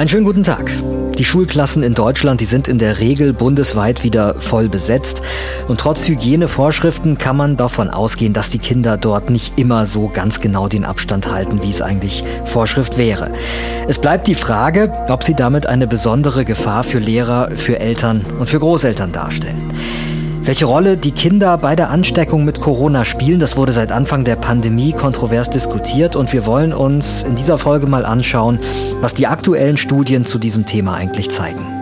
Einen schönen guten Tag. Die Schulklassen in Deutschland, die sind in der Regel bundesweit wieder voll besetzt. Und trotz Hygienevorschriften kann man davon ausgehen, dass die Kinder dort nicht immer so ganz genau den Abstand halten, wie es eigentlich Vorschrift wäre. Es bleibt die Frage, ob sie damit eine besondere Gefahr für Lehrer, für Eltern und für Großeltern darstellen. Welche Rolle die Kinder bei der Ansteckung mit Corona spielen, das wurde seit Anfang der Pandemie kontrovers diskutiert und wir wollen uns in dieser Folge mal anschauen, was die aktuellen Studien zu diesem Thema eigentlich zeigen.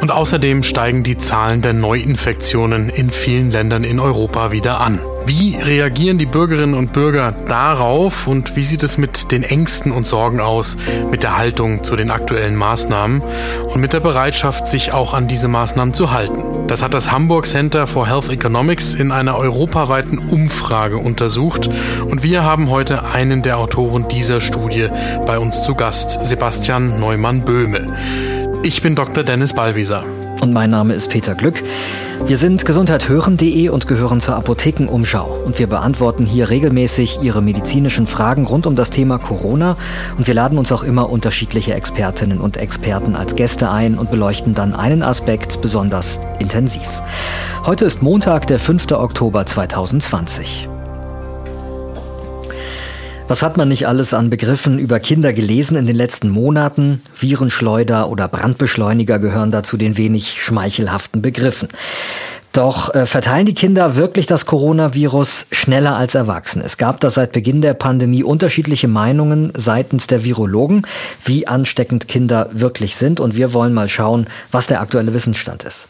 Und außerdem steigen die Zahlen der Neuinfektionen in vielen Ländern in Europa wieder an. Wie reagieren die Bürgerinnen und Bürger darauf und wie sieht es mit den Ängsten und Sorgen aus, mit der Haltung zu den aktuellen Maßnahmen und mit der Bereitschaft, sich auch an diese Maßnahmen zu halten? Das hat das Hamburg Center for Health Economics in einer europaweiten Umfrage untersucht und wir haben heute einen der Autoren dieser Studie bei uns zu Gast, Sebastian Neumann-Böhme. Ich bin Dr. Dennis Ballwieser. Und mein Name ist Peter Glück. Wir sind gesundheithören.de und gehören zur Apothekenumschau. Und wir beantworten hier regelmäßig Ihre medizinischen Fragen rund um das Thema Corona. Und wir laden uns auch immer unterschiedliche Expertinnen und Experten als Gäste ein und beleuchten dann einen Aspekt besonders intensiv. Heute ist Montag, der 5. Oktober 2020. Was hat man nicht alles an Begriffen über Kinder gelesen in den letzten Monaten? Virenschleuder oder Brandbeschleuniger gehören dazu den wenig schmeichelhaften Begriffen. Doch äh, verteilen die Kinder wirklich das Coronavirus schneller als Erwachsene? Es gab da seit Beginn der Pandemie unterschiedliche Meinungen seitens der Virologen, wie ansteckend Kinder wirklich sind. Und wir wollen mal schauen, was der aktuelle Wissensstand ist.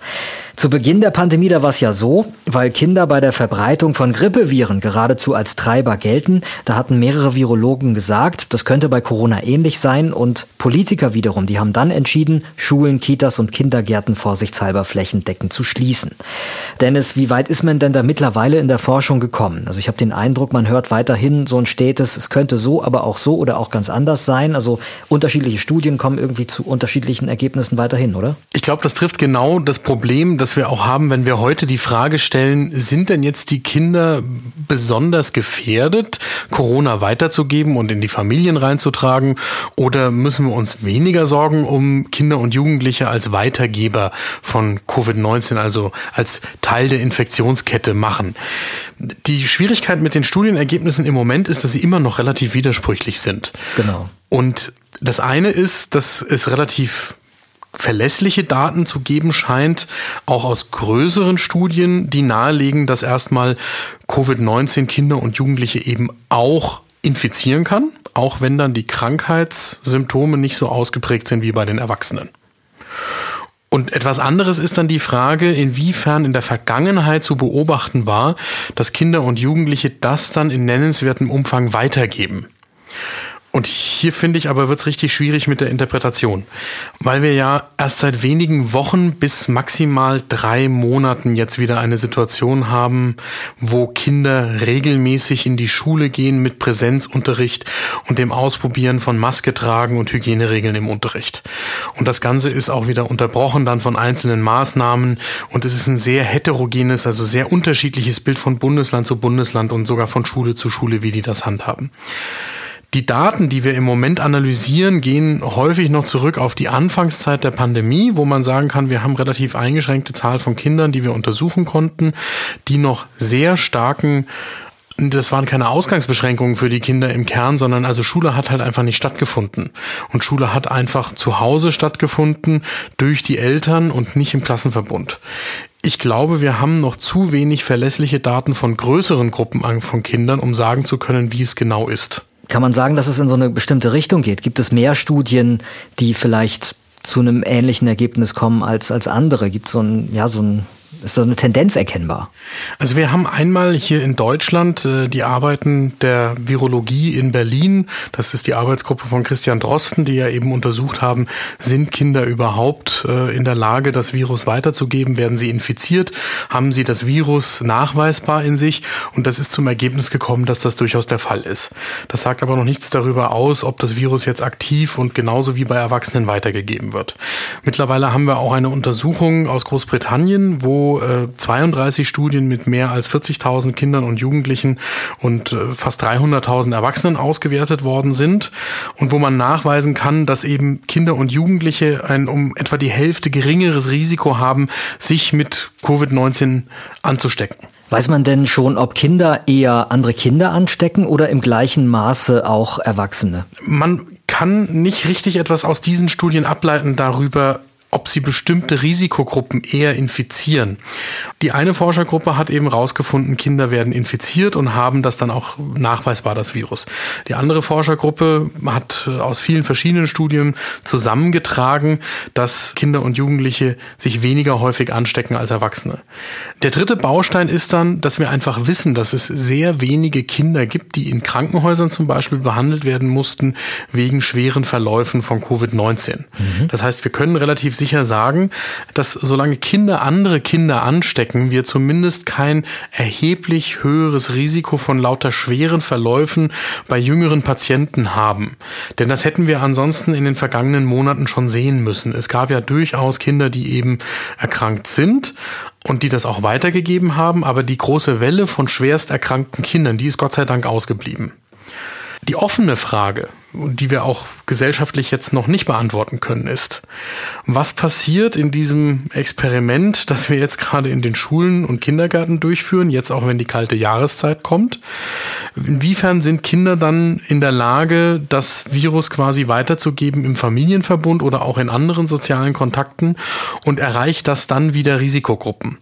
Zu Beginn der Pandemie, da war es ja so, weil Kinder bei der Verbreitung von Grippeviren geradezu als Treiber gelten, da hatten mehrere Virologen gesagt, das könnte bei Corona ähnlich sein und Politiker wiederum, die haben dann entschieden, Schulen, Kitas und Kindergärten vorsichtshalber flächendeckend zu schließen. Dennis, wie weit ist man denn da mittlerweile in der Forschung gekommen? Also ich habe den Eindruck, man hört weiterhin so ein stetes, es könnte so, aber auch so oder auch ganz anders sein. Also unterschiedliche Studien kommen irgendwie zu unterschiedlichen Ergebnissen weiterhin, oder? Ich glaube, das trifft genau das Problem, das wir auch haben, wenn wir heute die Frage stellen, sind denn jetzt die Kinder besonders gefährdet, Corona weiterzugeben und in die Familien reinzutragen? Oder müssen wir uns weniger Sorgen um Kinder und Jugendliche als Weitergeber von Covid-19, also als Teil der Infektionskette machen? Die Schwierigkeit mit den Studienergebnissen im Moment ist, dass sie immer noch relativ widersprüchlich sind. Genau. Und das eine ist, dass es relativ verlässliche Daten zu geben scheint, auch aus größeren Studien, die nahelegen, dass erstmal Covid-19 Kinder und Jugendliche eben auch infizieren kann, auch wenn dann die Krankheitssymptome nicht so ausgeprägt sind wie bei den Erwachsenen. Und etwas anderes ist dann die Frage, inwiefern in der Vergangenheit zu beobachten war, dass Kinder und Jugendliche das dann in nennenswertem Umfang weitergeben. Und hier finde ich aber wird's richtig schwierig mit der Interpretation, weil wir ja erst seit wenigen Wochen bis maximal drei Monaten jetzt wieder eine Situation haben, wo Kinder regelmäßig in die Schule gehen mit Präsenzunterricht und dem Ausprobieren von Maske tragen und Hygieneregeln im Unterricht. Und das Ganze ist auch wieder unterbrochen dann von einzelnen Maßnahmen und es ist ein sehr heterogenes, also sehr unterschiedliches Bild von Bundesland zu Bundesland und sogar von Schule zu Schule, wie die das handhaben. Die Daten, die wir im Moment analysieren, gehen häufig noch zurück auf die Anfangszeit der Pandemie, wo man sagen kann, wir haben relativ eingeschränkte Zahl von Kindern, die wir untersuchen konnten, die noch sehr starken das waren keine Ausgangsbeschränkungen für die Kinder im Kern, sondern also Schule hat halt einfach nicht stattgefunden. Und Schule hat einfach zu Hause stattgefunden durch die Eltern und nicht im Klassenverbund. Ich glaube, wir haben noch zu wenig verlässliche Daten von größeren Gruppen von Kindern, um sagen zu können, wie es genau ist. Kann man sagen, dass es in so eine bestimmte Richtung geht? Gibt es mehr Studien, die vielleicht zu einem ähnlichen Ergebnis kommen als, als andere? Gibt es so ein, ja, so ein Ist so eine Tendenz erkennbar? Also wir haben einmal hier in Deutschland äh, die Arbeiten der Virologie in Berlin. Das ist die Arbeitsgruppe von Christian Drosten, die ja eben untersucht haben, sind Kinder überhaupt äh, in der Lage, das Virus weiterzugeben? Werden sie infiziert? Haben sie das Virus nachweisbar in sich? Und das ist zum Ergebnis gekommen, dass das durchaus der Fall ist. Das sagt aber noch nichts darüber aus, ob das Virus jetzt aktiv und genauso wie bei Erwachsenen weitergegeben wird. Mittlerweile haben wir auch eine Untersuchung aus Großbritannien, wo äh, 32 Studien mit mehr als 40.000 Kindern und Jugendlichen und äh, fast 300.000 Erwachsenen ausgewertet worden sind und wo man nachweisen kann, dass eben Kinder und Jugendliche ein um etwa die Hälfte geringeres Risiko haben, sich mit Covid-19 anzustecken. Weiß man denn schon, ob Kinder eher andere Kinder anstecken oder im gleichen Maße auch Erwachsene? Man kann nicht richtig etwas aus diesen Studien ableiten darüber, ob sie bestimmte Risikogruppen eher infizieren. Die eine Forschergruppe hat eben rausgefunden, Kinder werden infiziert und haben das dann auch nachweisbar, das Virus. Die andere Forschergruppe hat äh, aus vielen verschiedenen Studien zusammengetragen, dass Kinder und Jugendliche sich weniger häufig anstecken als Erwachsene. Der dritte Baustein ist dann, dass wir einfach wissen, dass es sehr wenige Kinder gibt, die in Krankenhäusern zum Beispiel behandelt werden mussten wegen schweren Verläufen von Covid-19. Mhm. Das heißt, wir können relativ sicher sagen, dass solange Kinder andere Kinder anstecken, wir zumindest kein erheblich höheres Risiko von lauter schweren Verläufen bei jüngeren Patienten haben. Denn das hätten wir ansonsten in den vergangenen Monaten schon sehen müssen. Es gab ja durchaus Kinder, die eben erkrankt sind, und die das auch weitergegeben haben, aber die große Welle von schwerst erkrankten Kindern, die ist Gott sei Dank ausgeblieben. Die offene Frage, die wir auch gesellschaftlich jetzt noch nicht beantworten können, ist, was passiert in diesem Experiment, das wir jetzt gerade in den Schulen und Kindergärten durchführen, jetzt auch wenn die kalte Jahreszeit kommt? Inwiefern sind Kinder dann in der Lage, das Virus quasi weiterzugeben im Familienverbund oder auch in anderen sozialen Kontakten und erreicht das dann wieder Risikogruppen?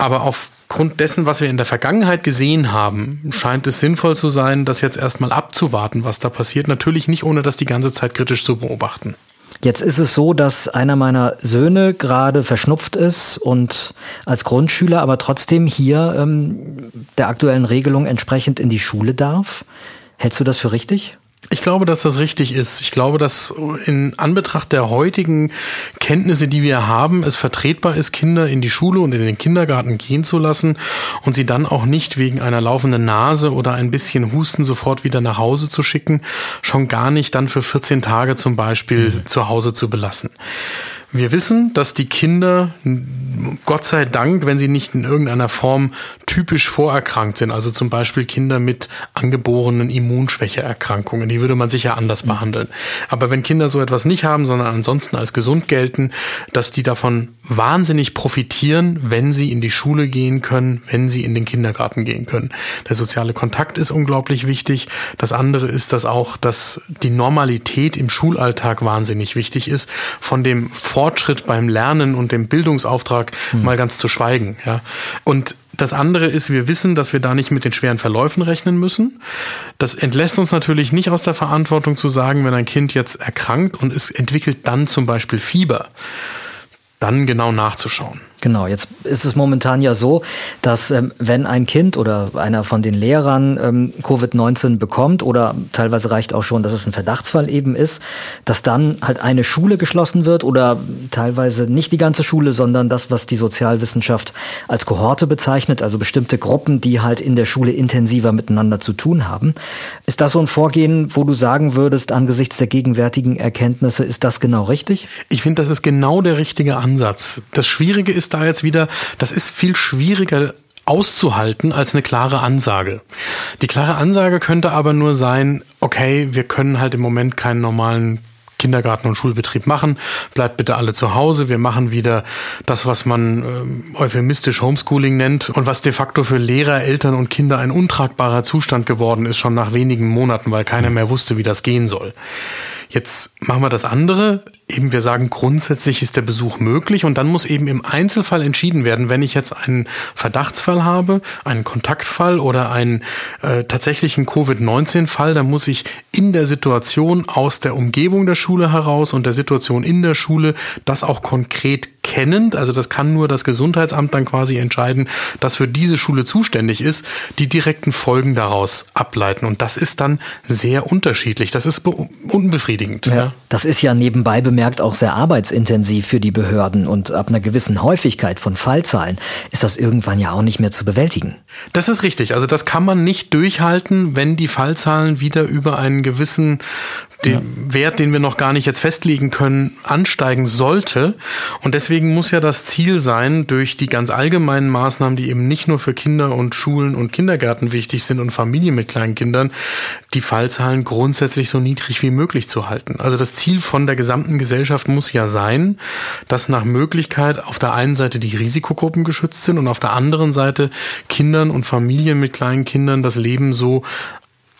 Aber aufgrund dessen, was wir in der Vergangenheit gesehen haben, scheint es sinnvoll zu sein, das jetzt erstmal abzuwarten, was da passiert. Natürlich nicht, ohne das die ganze Zeit kritisch zu beobachten. Jetzt ist es so, dass einer meiner Söhne gerade verschnupft ist und als Grundschüler aber trotzdem hier ähm, der aktuellen Regelung entsprechend in die Schule darf. Hältst du das für richtig? Ich glaube, dass das richtig ist. Ich glaube, dass in Anbetracht der heutigen Kenntnisse, die wir haben, es vertretbar ist, Kinder in die Schule und in den Kindergarten gehen zu lassen und sie dann auch nicht wegen einer laufenden Nase oder ein bisschen Husten sofort wieder nach Hause zu schicken, schon gar nicht dann für 14 Tage zum Beispiel mhm. zu Hause zu belassen. Wir wissen, dass die Kinder, Gott sei Dank, wenn sie nicht in irgendeiner Form typisch vorerkrankt sind, also zum Beispiel Kinder mit angeborenen Immunschwächeerkrankungen, die würde man sicher anders behandeln. Aber wenn Kinder so etwas nicht haben, sondern ansonsten als gesund gelten, dass die davon wahnsinnig profitieren, wenn sie in die Schule gehen können, wenn sie in den Kindergarten gehen können. Der soziale Kontakt ist unglaublich wichtig. Das andere ist, dass auch, dass die Normalität im Schulalltag wahnsinnig wichtig ist. Von dem Fortschritt beim Lernen und dem Bildungsauftrag hm. mal ganz zu schweigen. Ja. Und das andere ist, wir wissen, dass wir da nicht mit den schweren Verläufen rechnen müssen. Das entlässt uns natürlich nicht aus der Verantwortung zu sagen, wenn ein Kind jetzt erkrankt und es entwickelt dann zum Beispiel Fieber, dann genau nachzuschauen. Genau, jetzt ist es momentan ja so, dass ähm, wenn ein Kind oder einer von den Lehrern ähm, Covid-19 bekommt oder teilweise reicht auch schon, dass es ein Verdachtsfall eben ist, dass dann halt eine Schule geschlossen wird oder teilweise nicht die ganze Schule, sondern das, was die Sozialwissenschaft als Kohorte bezeichnet, also bestimmte Gruppen, die halt in der Schule intensiver miteinander zu tun haben. Ist das so ein Vorgehen, wo du sagen würdest, angesichts der gegenwärtigen Erkenntnisse, ist das genau richtig? Ich finde, das ist genau der richtige Ansatz. Das Schwierige ist da jetzt wieder, das ist viel schwieriger auszuhalten als eine klare Ansage. Die klare Ansage könnte aber nur sein, okay, wir können halt im Moment keinen normalen Kindergarten und Schulbetrieb machen. Bleibt bitte alle zu Hause. Wir machen wieder das, was man äh, euphemistisch Homeschooling nennt und was de facto für Lehrer, Eltern und Kinder ein untragbarer Zustand geworden ist, schon nach wenigen Monaten, weil keiner mehr wusste, wie das gehen soll. Jetzt machen wir das andere. Eben wir sagen, grundsätzlich ist der Besuch möglich und dann muss eben im Einzelfall entschieden werden, wenn ich jetzt einen Verdachtsfall habe, einen Kontaktfall oder einen äh, tatsächlichen Covid-19-Fall, dann muss ich in der Situation aus der Umgebung der Schule heraus und der Situation in der Schule das auch konkret kennend, also das kann nur das Gesundheitsamt dann quasi entscheiden, das für diese Schule zuständig ist, die direkten Folgen daraus ableiten. Und das ist dann sehr unterschiedlich. Das ist unbefriedigend. Ja, ja. Das ist ja nebenbei bemerkt auch sehr arbeitsintensiv für die Behörden und ab einer gewissen Häufigkeit von Fallzahlen ist das irgendwann ja auch nicht mehr zu bewältigen. Das ist richtig. Also das kann man nicht durchhalten, wenn die Fallzahlen wieder über einen gewissen den ja. Wert, den wir noch gar nicht jetzt festlegen können, ansteigen sollte. Und deswegen muss ja das Ziel sein, durch die ganz allgemeinen Maßnahmen, die eben nicht nur für Kinder und Schulen und Kindergärten wichtig sind und Familien mit kleinen Kindern, die Fallzahlen grundsätzlich so niedrig wie möglich zu halten. Also das Ziel von der gesamten Gesellschaft muss ja sein, dass nach Möglichkeit auf der einen Seite die Risikogruppen geschützt sind und auf der anderen Seite Kindern und Familien mit kleinen Kindern das Leben so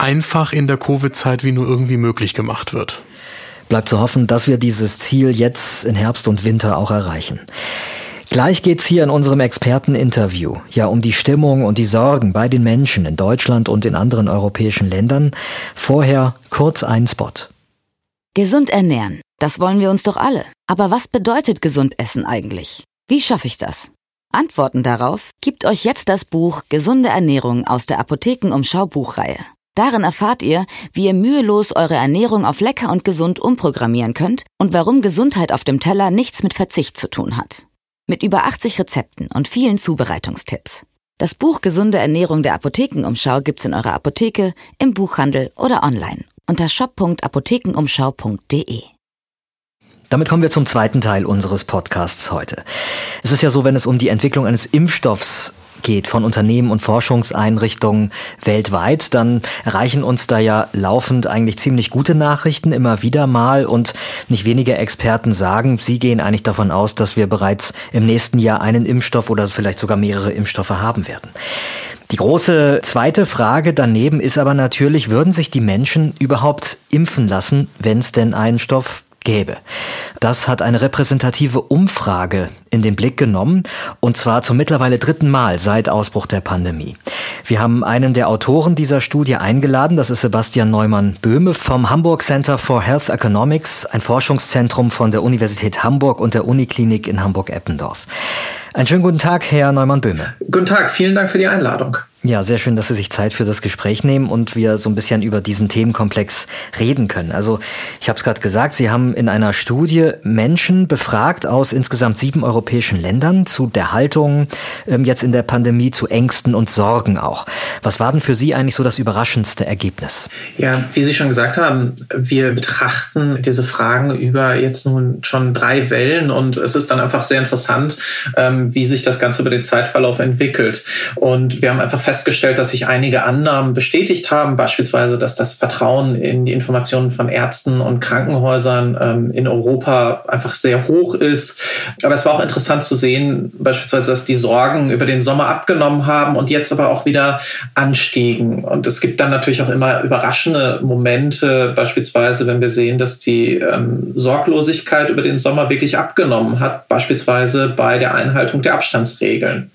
einfach in der Covid-Zeit wie nur irgendwie möglich gemacht wird. Bleibt zu hoffen, dass wir dieses Ziel jetzt in Herbst und Winter auch erreichen. Gleich geht's hier in unserem Experteninterview ja um die Stimmung und die Sorgen bei den Menschen in Deutschland und in anderen europäischen Ländern. Vorher kurz ein Spot. Gesund ernähren, das wollen wir uns doch alle. Aber was bedeutet gesund essen eigentlich? Wie schaffe ich das? Antworten darauf gibt euch jetzt das Buch Gesunde Ernährung aus der Apothekenumschau Buchreihe. Darin erfahrt ihr, wie ihr mühelos eure Ernährung auf lecker und gesund umprogrammieren könnt und warum Gesundheit auf dem Teller nichts mit Verzicht zu tun hat. Mit über 80 Rezepten und vielen Zubereitungstipps. Das Buch Gesunde Ernährung der Apothekenumschau gibt's in eurer Apotheke, im Buchhandel oder online unter shop.apothekenumschau.de. Damit kommen wir zum zweiten Teil unseres Podcasts heute. Es ist ja so, wenn es um die Entwicklung eines Impfstoffs geht von Unternehmen und Forschungseinrichtungen weltweit, dann erreichen uns da ja laufend eigentlich ziemlich gute Nachrichten immer wieder mal und nicht wenige Experten sagen, sie gehen eigentlich davon aus, dass wir bereits im nächsten Jahr einen Impfstoff oder vielleicht sogar mehrere Impfstoffe haben werden. Die große zweite Frage daneben ist aber natürlich, würden sich die Menschen überhaupt impfen lassen, wenn es denn einen Stoff gäbe. Das hat eine repräsentative Umfrage in den Blick genommen und zwar zum mittlerweile dritten Mal seit Ausbruch der Pandemie. Wir haben einen der Autoren dieser Studie eingeladen, das ist Sebastian Neumann-Böhme vom Hamburg Center for Health Economics, ein Forschungszentrum von der Universität Hamburg und der Uniklinik in Hamburg-Eppendorf. Einen schönen guten Tag, Herr Neumann-Böhme. Guten Tag, vielen Dank für die Einladung. Ja, sehr schön, dass Sie sich Zeit für das Gespräch nehmen und wir so ein bisschen über diesen Themenkomplex reden können. Also ich habe es gerade gesagt, Sie haben in einer Studie Menschen befragt aus insgesamt sieben europäischen Ländern zu der Haltung ähm, jetzt in der Pandemie, zu Ängsten und Sorgen auch. Was war denn für Sie eigentlich so das überraschendste Ergebnis? Ja, wie Sie schon gesagt haben, wir betrachten diese Fragen über jetzt nun schon drei Wellen und es ist dann einfach sehr interessant, ähm, wie sich das Ganze über den Zeitverlauf entwickelt. Und wir haben einfach festgestellt, dass sich einige Annahmen bestätigt haben, beispielsweise, dass das Vertrauen in die Informationen von Ärzten und Krankenhäusern ähm, in Europa einfach sehr hoch ist. Aber es war auch interessant zu sehen, beispielsweise, dass die Sorgen über den Sommer abgenommen haben und jetzt aber auch wieder anstiegen. Und es gibt dann natürlich auch immer überraschende Momente, beispielsweise, wenn wir sehen, dass die ähm, Sorglosigkeit über den Sommer wirklich abgenommen hat, beispielsweise bei der Einhaltung der Abstandsregeln.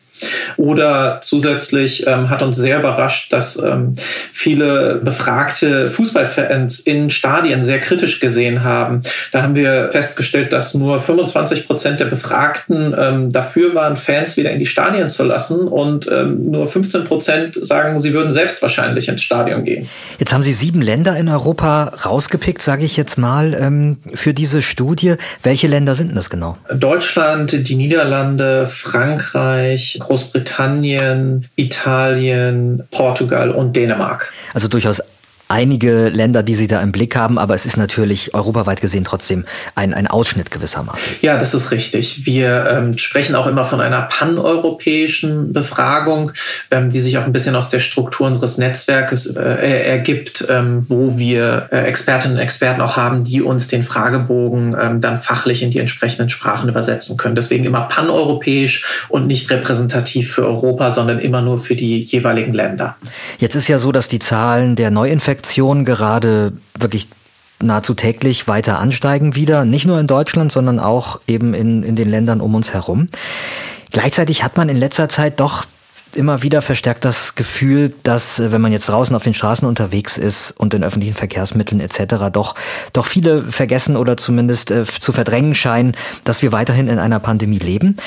Oder zusätzlich ähm, hat uns sehr überrascht, dass ähm, viele befragte Fußballfans in Stadien sehr kritisch gesehen haben. Da haben wir festgestellt, dass nur 25 Prozent der Befragten ähm, dafür waren, Fans wieder in die Stadien zu lassen und ähm, nur 15 Prozent sagen, sie würden selbst wahrscheinlich ins Stadion gehen. Jetzt haben Sie sieben Länder in Europa rausgepickt, sage ich jetzt mal, ähm, für diese Studie. Welche Länder sind denn das genau? Deutschland, die Niederlande, Frankreich, Großbritannien, Italien, Portugal und Dänemark. Also durchaus einige Länder, die Sie da im Blick haben, aber es ist natürlich europaweit gesehen trotzdem ein, ein Ausschnitt gewissermaßen. Ja, das ist richtig. Wir ähm, sprechen auch immer von einer paneuropäischen Befragung, ähm, die sich auch ein bisschen aus der Struktur unseres Netzwerkes äh, ergibt, ähm, wo wir äh, Expertinnen und Experten auch haben, die uns den Fragebogen ähm, dann fachlich in die entsprechenden Sprachen übersetzen können. Deswegen immer paneuropäisch und nicht repräsentativ für Europa, sondern immer nur für die jeweiligen Länder. Jetzt ist ja so, dass die Zahlen der Neuinfektionen Infektionen gerade wirklich nahezu täglich weiter ansteigen wieder, nicht nur in Deutschland, sondern auch eben in, in den Ländern um uns herum. Gleichzeitig hat man in letzter Zeit doch immer wieder verstärkt das Gefühl, dass äh, wenn man jetzt draußen auf den Straßen unterwegs ist und in öffentlichen Verkehrsmitteln etc. doch doch viele vergessen oder zumindest äh, zu verdrängen scheinen, dass wir weiterhin in einer Pandemie leben.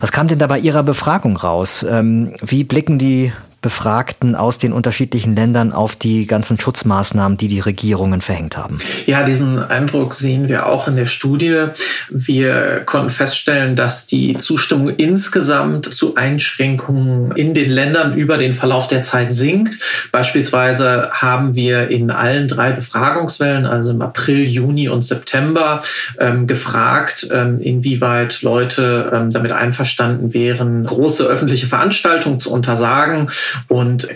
Was kam denn da bei Ihrer Befragung raus? Ähm, wie blicken die Befragten aus den unterschiedlichen Ländern auf die ganzen Schutzmaßnahmen, die die Regierungen verhängt haben? Ja, diesen Eindruck sehen wir auch in der Studie. Wir konnten feststellen, dass die Zustimmung insgesamt zu Einschränkungen in den Ländern über den Verlauf der Zeit sinkt. Beispielsweise haben wir in allen drei Befragungswellen, also im April, Juni und September, ähm, gefragt, ähm, inwieweit Leute ähm, damit einverstanden wären, große öffentliche Veranstaltungen zu untersagen und äh,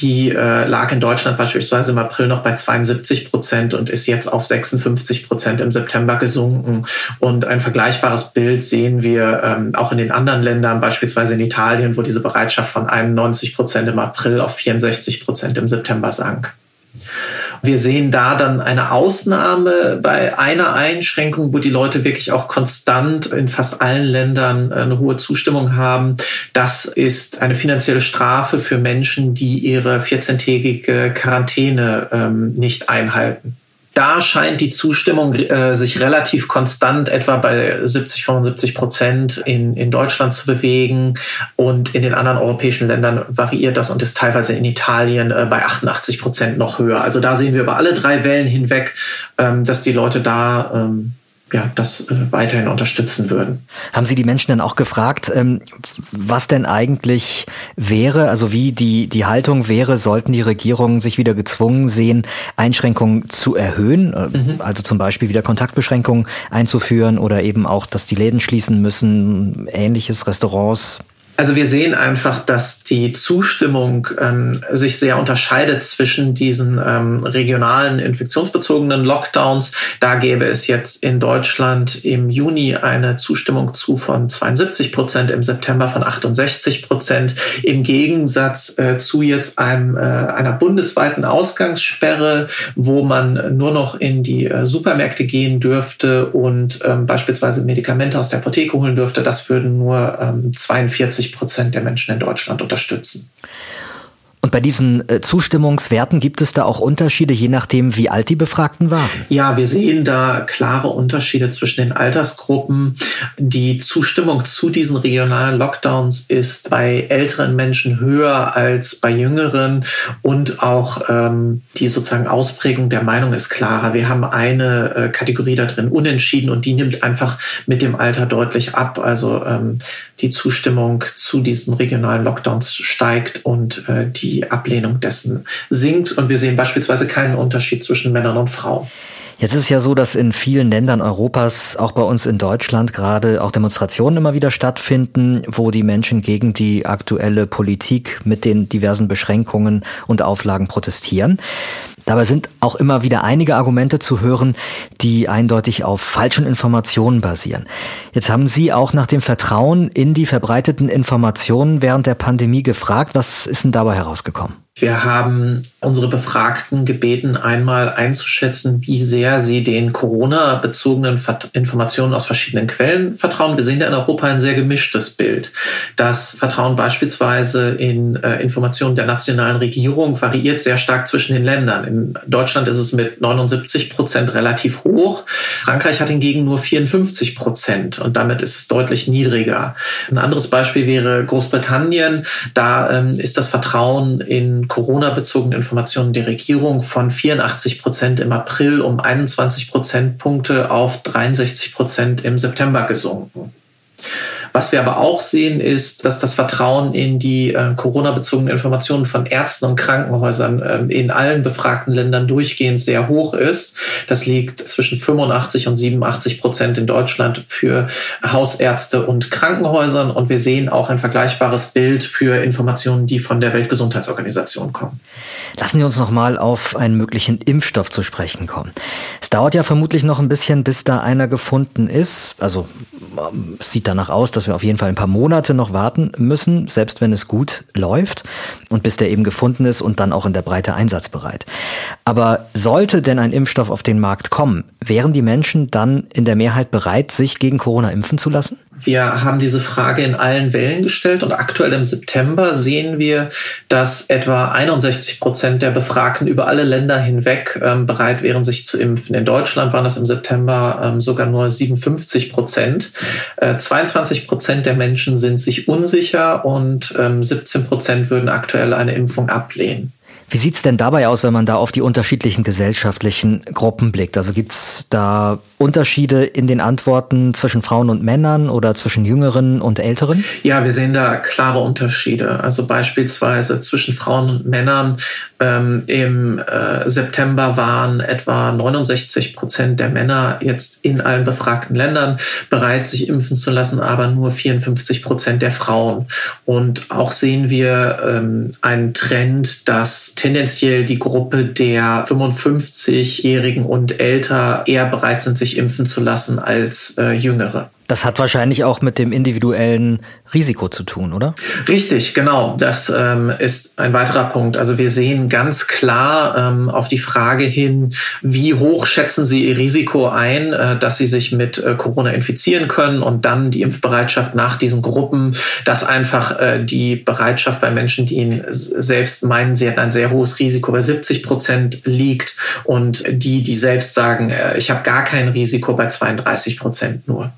die äh, lag in Deutschland beispielsweise im April noch bei 72 Prozent und ist jetzt auf 56 Prozent im September gesunken. Und ein vergleichbares Bild sehen wir ähm, auch in den anderen Ländern, beispielsweise in Italien, wo diese Bereitschaft von 91 Prozent im April auf 64 Prozent im September sank. Wir sehen da dann eine Ausnahme bei einer Einschränkung, wo die Leute wirklich auch konstant in fast allen Ländern eine hohe Zustimmung haben. Das ist eine finanzielle Strafe für Menschen, die ihre 14-tägige Quarantäne ähm, nicht einhalten da scheint die Zustimmung äh, sich relativ konstant etwa bei 70, 75 Prozent in, in Deutschland zu bewegen. Und in den anderen europäischen Ländern variiert das und ist teilweise in Italien äh, bei 88 Prozent noch höher. Also da sehen wir über alle drei Wellen hinweg, ähm, dass die Leute da ähm, ja, das äh, weiterhin unterstützen würden. Haben Sie die Menschen dann auch gefragt, ähm, was denn eigentlich wäre, also wie die, die Haltung wäre, sollten die Regierungen sich wieder gezwungen sehen, Einschränkungen zu erhöhen, äh, mhm. also zum Beispiel wieder Kontaktbeschränkungen einzuführen oder eben auch, dass die Läden schließen müssen, ähnliches, Restaurants? Also wir sehen einfach, dass die Zustimmung ähm, sich sehr unterscheidet zwischen diesen ähm, regionalen infektionsbezogenen Lockdowns. Da gäbe es jetzt in Deutschland im Juni eine Zustimmung zu von 72 Prozent, im September von 68 Prozent. Im Gegensatz äh, zu jetzt einem, äh, einer bundesweiten Ausgangssperre, wo man nur noch in die äh, Supermärkte gehen dürfte und ähm, beispielsweise Medikamente aus der Apotheke holen dürfte. Das würden nur ähm, 42 50 Prozent der Menschen in Deutschland unterstützen. Und bei diesen äh, Zustimmungswerten gibt es da auch Unterschiede, je nachdem, wie alt die Befragten waren? Ja, wir sehen da klare Unterschiede zwischen den Altersgruppen. Die Zustimmung zu diesen regionalen Lockdowns ist bei älteren Menschen höher als bei jüngeren und auch ähm, die sozusagen Ausprägung der Meinung ist klarer. Wir haben eine äh, Kategorie da drin unentschieden und die nimmt einfach mit dem Alter deutlich ab. Also ähm, die Zustimmung zu diesen regionalen Lockdowns steigt und äh, die die Ablehnung dessen sinkt. Und wir sehen beispielsweise keinen Unterschied zwischen Männern und Frauen. Jetzt ist ja so, dass in vielen Ländern Europas, auch bei uns in Deutschland, gerade auch Demonstrationen immer wieder stattfinden, wo die Menschen gegen die aktuelle Politik mit den diversen Beschränkungen und Auflagen protestieren. Dabei sind auch immer wieder einige Argumente zu hören, die eindeutig auf falschen Informationen basieren. Jetzt haben Sie auch nach dem Vertrauen in die verbreiteten Informationen während der Pandemie gefragt. Was ist denn dabei herausgekommen? Wir haben unsere Befragten gebeten, einmal einzuschätzen, wie sehr sie den Corona-bezogenen Informationen aus verschiedenen Quellen vertrauen. Wir sehen ja in Europa ein sehr gemischtes Bild. Das Vertrauen beispielsweise in äh, Informationen der nationalen Regierung variiert sehr stark zwischen den Ländern. In Deutschland ist es mit 79 Prozent relativ hoch. Frankreich hat hingegen nur 54 Prozent und damit ist es deutlich niedriger. Ein anderes Beispiel wäre Großbritannien. Da ähm, ist das Vertrauen in Corona-bezogenen Informationen der Regierung von 84 Prozent im April um 21 Prozentpunkte auf 63 Prozent im September gesunken. Was wir aber auch sehen, ist, dass das Vertrauen in die äh, Corona-bezogenen Informationen von Ärzten und Krankenhäusern äh, in allen befragten Ländern durchgehend sehr hoch ist. Das liegt zwischen 85 und 87 Prozent in Deutschland für Hausärzte und Krankenhäusern. Und wir sehen auch ein vergleichbares Bild für Informationen, die von der Weltgesundheitsorganisation kommen. Lassen Sie uns noch mal auf einen möglichen Impfstoff zu sprechen kommen. Es dauert ja vermutlich noch ein bisschen, bis da einer gefunden ist. Also es sieht danach aus, dass wir auf jeden Fall ein paar Monate noch warten müssen, selbst wenn es gut läuft und bis der eben gefunden ist und dann auch in der Breite einsatzbereit. Aber sollte denn ein Impfstoff auf den Markt kommen, wären die Menschen dann in der Mehrheit bereit, sich gegen Corona impfen zu lassen? Wir haben diese Frage in allen Wellen gestellt und aktuell im September sehen wir, dass etwa 61 Prozent der Befragten über alle Länder hinweg ähm, bereit wären, sich zu impfen. In Deutschland waren das im September ähm, sogar nur 57 Prozent. Äh, 22 Prozent der Menschen sind sich unsicher und ähm, 17 Prozent würden aktuell eine Impfung ablehnen. Wie sieht's denn dabei aus, wenn man da auf die unterschiedlichen gesellschaftlichen Gruppen blickt? Also gibt's da Unterschiede in den Antworten zwischen Frauen und Männern oder zwischen Jüngeren und Älteren? Ja, wir sehen da klare Unterschiede. Also beispielsweise zwischen Frauen und Männern. Ähm, Im äh, September waren etwa 69 Prozent der Männer jetzt in allen befragten Ländern bereit, sich impfen zu lassen, aber nur 54 Prozent der Frauen. Und auch sehen wir ähm, einen Trend, dass tendenziell die Gruppe der 55-Jährigen und älter eher bereit sind, sich impfen zu lassen als äh, Jüngere. Das hat wahrscheinlich auch mit dem individuellen Risiko zu tun, oder? Richtig, genau. Das ähm, ist ein weiterer Punkt. Also wir sehen ganz klar ähm, auf die Frage hin, wie hoch schätzen Sie Ihr Risiko ein, äh, dass Sie sich mit äh, Corona infizieren können und dann die Impfbereitschaft nach diesen Gruppen, dass einfach äh, die Bereitschaft bei Menschen, die ihn selbst meinen, sie hätten ein sehr hohes Risiko bei 70 Prozent liegt und die, die selbst sagen, äh, ich habe gar kein Risiko bei 32 Prozent nur.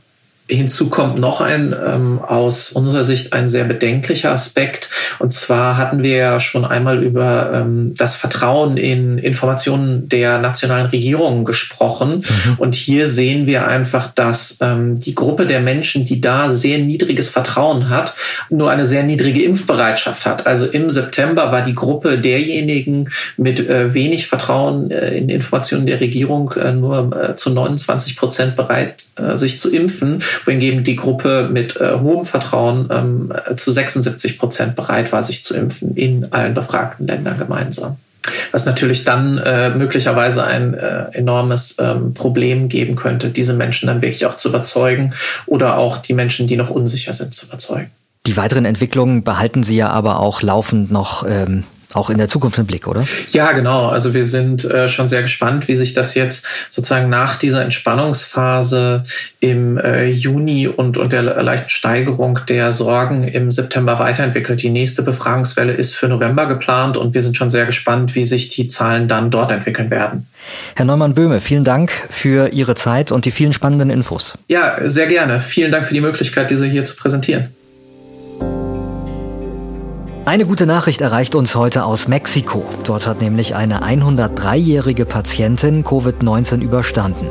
Hinzu kommt noch ein ähm, aus unserer Sicht ein sehr bedenklicher Aspekt. Und zwar hatten wir ja schon einmal über ähm, das Vertrauen in Informationen der nationalen Regierungen gesprochen. Mhm. Und hier sehen wir einfach, dass ähm, die Gruppe der Menschen, die da sehr niedriges Vertrauen hat, nur eine sehr niedrige Impfbereitschaft hat. Also im September war die Gruppe derjenigen mit äh, wenig Vertrauen äh, in Informationen der Regierung äh, nur äh, zu 29 Prozent bereit, äh, sich zu impfen wohingegen die Gruppe mit äh, hohem Vertrauen ähm, zu 76 Prozent bereit war, sich zu impfen in allen befragten Ländern gemeinsam. Was natürlich dann äh, möglicherweise ein äh, enormes ähm, Problem geben könnte, diese Menschen dann wirklich auch zu überzeugen oder auch die Menschen, die noch unsicher sind, zu überzeugen. Die weiteren Entwicklungen behalten Sie ja aber auch laufend noch ähm, auch in der Zukunft im Blick, oder? Ja, genau. Also wir sind äh, schon sehr gespannt, wie sich das jetzt sozusagen nach dieser Entspannungsphase im äh, Juni und, und der leichten Steigerung der Sorgen im September weiterentwickelt. Die nächste Befragungswelle ist für November geplant und wir sind schon sehr gespannt, wie sich die Zahlen dann dort entwickeln werden. Herr Neumann-Böhme, vielen Dank für Ihre Zeit und die vielen spannenden Infos. Ja, sehr gerne. Vielen Dank für die Möglichkeit, diese hier zu präsentieren. Eine gute Nachricht erreicht uns heute aus Mexiko. Dort hat nämlich eine 103-jährige Patientin Covid-19 überstanden.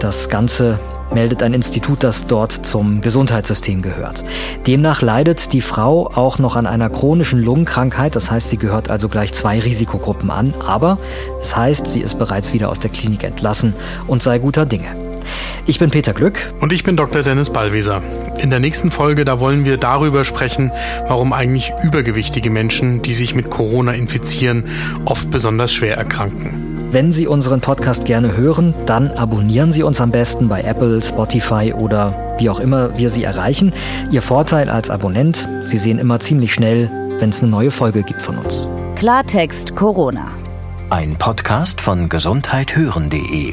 Das Ganze meldet ein Institut, das dort zum Gesundheitssystem gehört. Demnach leidet die Frau auch noch an einer chronischen Lungenkrankheit, das heißt, sie gehört also gleich zwei Risikogruppen an, aber es das heißt, sie ist bereits wieder aus der Klinik entlassen und sei guter Dinge. Ich bin Peter Glück. Und ich bin Dr. Dennis Ballwieser. In der nächsten Folge, da wollen wir darüber sprechen, warum eigentlich übergewichtige Menschen, die sich mit Corona infizieren, oft besonders schwer erkranken. Wenn Sie unseren Podcast gerne hören, dann abonnieren Sie uns am besten bei Apple, Spotify oder wie auch immer wir Sie erreichen. Ihr Vorteil als Abonnent, Sie sehen immer ziemlich schnell, wenn es eine neue Folge gibt von uns. Klartext Corona. Ein Podcast von gesundheithören.de